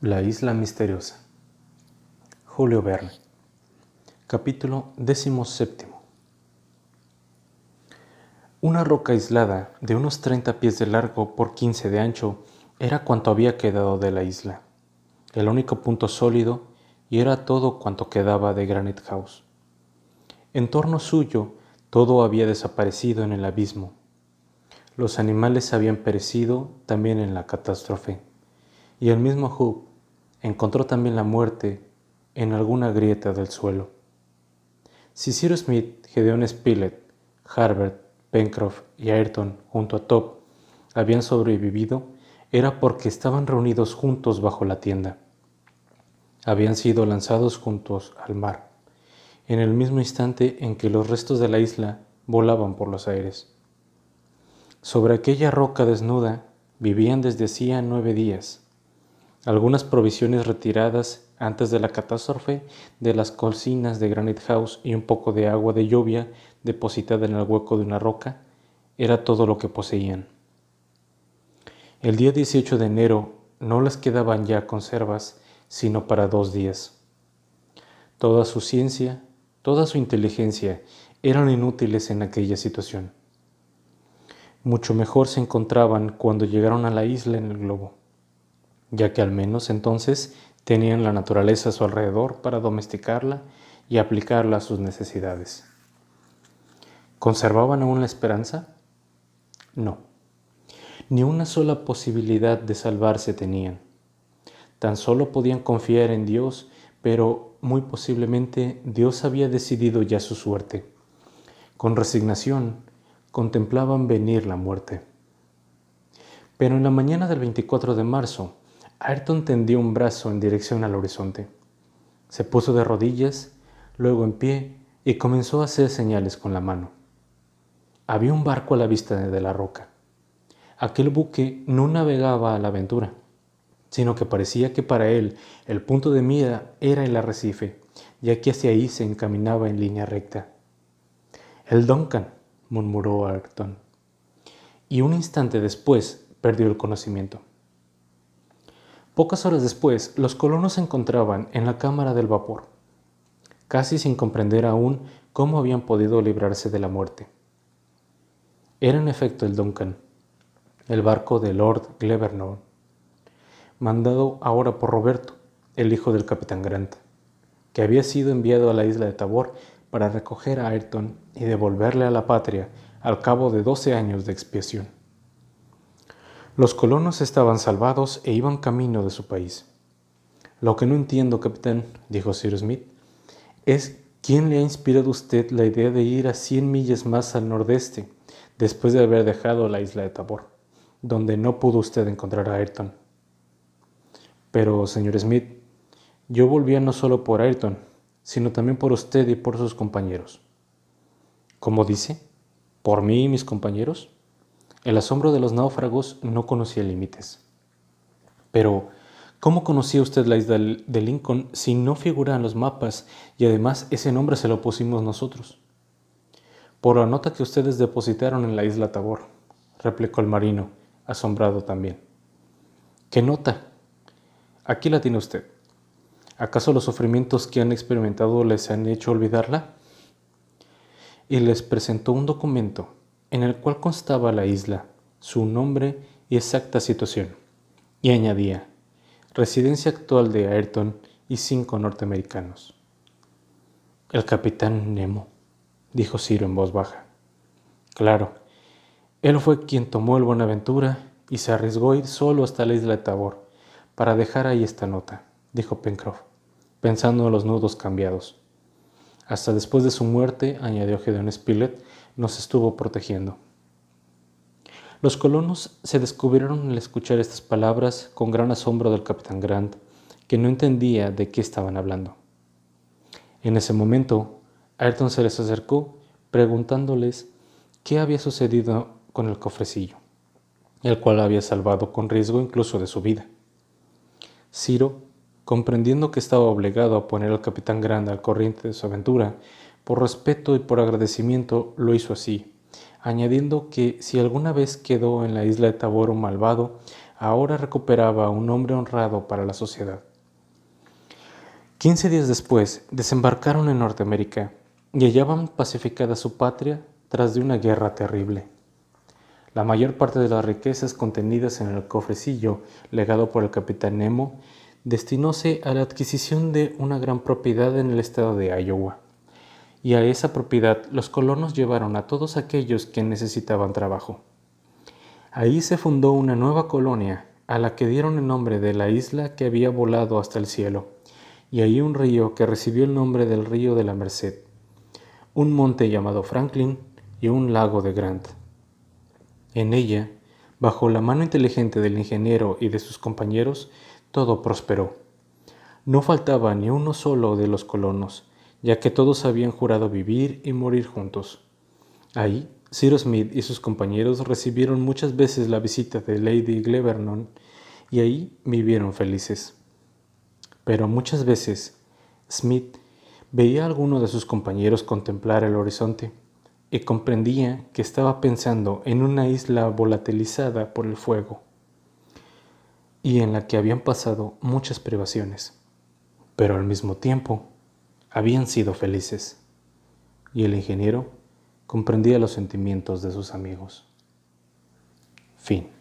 La isla misteriosa. Julio Verne. Capítulo XVII. Una roca aislada de unos 30 pies de largo por 15 de ancho era cuanto había quedado de la isla, el único punto sólido y era todo cuanto quedaba de Granite House. En torno suyo todo había desaparecido en el abismo. Los animales habían perecido también en la catástrofe, y el mismo Hugh encontró también la muerte en alguna grieta del suelo. Si Cyrus Smith, Gedeon Spilett, Harbert, Pencroff y Ayrton, junto a Top, habían sobrevivido, era porque estaban reunidos juntos bajo la tienda. Habían sido lanzados juntos al mar, en el mismo instante en que los restos de la isla volaban por los aires. Sobre aquella roca desnuda vivían desde hacía nueve días, algunas provisiones retiradas antes de la catástrofe de las cocinas de Granite House y un poco de agua de lluvia depositada en el hueco de una roca era todo lo que poseían. El día 18 de enero no les quedaban ya conservas sino para dos días. Toda su ciencia, toda su inteligencia eran inútiles en aquella situación. Mucho mejor se encontraban cuando llegaron a la isla en el globo ya que al menos entonces tenían la naturaleza a su alrededor para domesticarla y aplicarla a sus necesidades. ¿Conservaban aún la esperanza? No. Ni una sola posibilidad de salvarse tenían. Tan solo podían confiar en Dios, pero muy posiblemente Dios había decidido ya su suerte. Con resignación contemplaban venir la muerte. Pero en la mañana del 24 de marzo, Ayrton tendió un brazo en dirección al horizonte. Se puso de rodillas, luego en pie y comenzó a hacer señales con la mano. Había un barco a la vista de la roca. Aquel buque no navegaba a la aventura, sino que parecía que para él el punto de mira era el arrecife, ya que hacia ahí se encaminaba en línea recta. El Duncan, murmuró Ayrton, y un instante después perdió el conocimiento. Pocas horas después, los colonos se encontraban en la cámara del vapor, casi sin comprender aún cómo habían podido librarse de la muerte. Era en efecto el Duncan, el barco de Lord Glevernorn, mandado ahora por Roberto, el hijo del capitán Grant, que había sido enviado a la isla de Tabor para recoger a Ayrton y devolverle a la patria al cabo de doce años de expiación. Los colonos estaban salvados e iban camino de su país. Lo que no entiendo, capitán, dijo Sir Smith, es quién le ha inspirado a usted la idea de ir a cien millas más al nordeste después de haber dejado la isla de Tabor, donde no pudo usted encontrar a Ayrton. Pero, señor Smith, yo volvía no solo por Ayrton, sino también por usted y por sus compañeros. ¿Cómo dice? ¿Por mí y mis compañeros? El asombro de los náufragos no conocía límites. Pero, ¿cómo conocía usted la isla de Lincoln si no figura en los mapas y además ese nombre se lo pusimos nosotros? Por la nota que ustedes depositaron en la isla Tabor, replicó el marino, asombrado también. ¿Qué nota? Aquí la tiene usted. ¿Acaso los sufrimientos que han experimentado les han hecho olvidarla? Y les presentó un documento en el cual constaba la isla, su nombre y exacta situación, y añadía, residencia actual de Ayrton y cinco norteamericanos. El capitán Nemo, dijo Ciro en voz baja. Claro, él fue quien tomó el Buenaventura y se arriesgó a ir solo hasta la isla de Tabor para dejar ahí esta nota, dijo Pencroff, pensando en los nudos cambiados. Hasta después de su muerte, añadió Gedeon Spilett, nos estuvo protegiendo. Los colonos se descubrieron al escuchar estas palabras con gran asombro del capitán Grant, que no entendía de qué estaban hablando. En ese momento, Ayrton se les acercó preguntándoles qué había sucedido con el cofrecillo, el cual había salvado con riesgo incluso de su vida. Ciro, comprendiendo que estaba obligado a poner al capitán Grant al corriente de su aventura, por respeto y por agradecimiento lo hizo así, añadiendo que si alguna vez quedó en la isla de Tabor un malvado, ahora recuperaba un nombre honrado para la sociedad. Quince días después desembarcaron en Norteamérica y hallaban pacificada su patria tras de una guerra terrible. La mayor parte de las riquezas contenidas en el cofrecillo legado por el capitán Nemo destinóse a la adquisición de una gran propiedad en el estado de Iowa. Y a esa propiedad los colonos llevaron a todos aquellos que necesitaban trabajo. Ahí se fundó una nueva colonia a la que dieron el nombre de la isla que había volado hasta el cielo, y ahí un río que recibió el nombre del río de la Merced, un monte llamado Franklin y un lago de Grant. En ella, bajo la mano inteligente del ingeniero y de sus compañeros, todo prosperó. No faltaba ni uno solo de los colonos, ya que todos habían jurado vivir y morir juntos. Ahí, Cyrus Smith y sus compañeros recibieron muchas veces la visita de Lady Glevernon y ahí vivieron felices. Pero muchas veces Smith veía a alguno de sus compañeros contemplar el horizonte y comprendía que estaba pensando en una isla volatilizada por el fuego y en la que habían pasado muchas privaciones, pero al mismo tiempo habían sido felices. Y el ingeniero comprendía los sentimientos de sus amigos. Fin.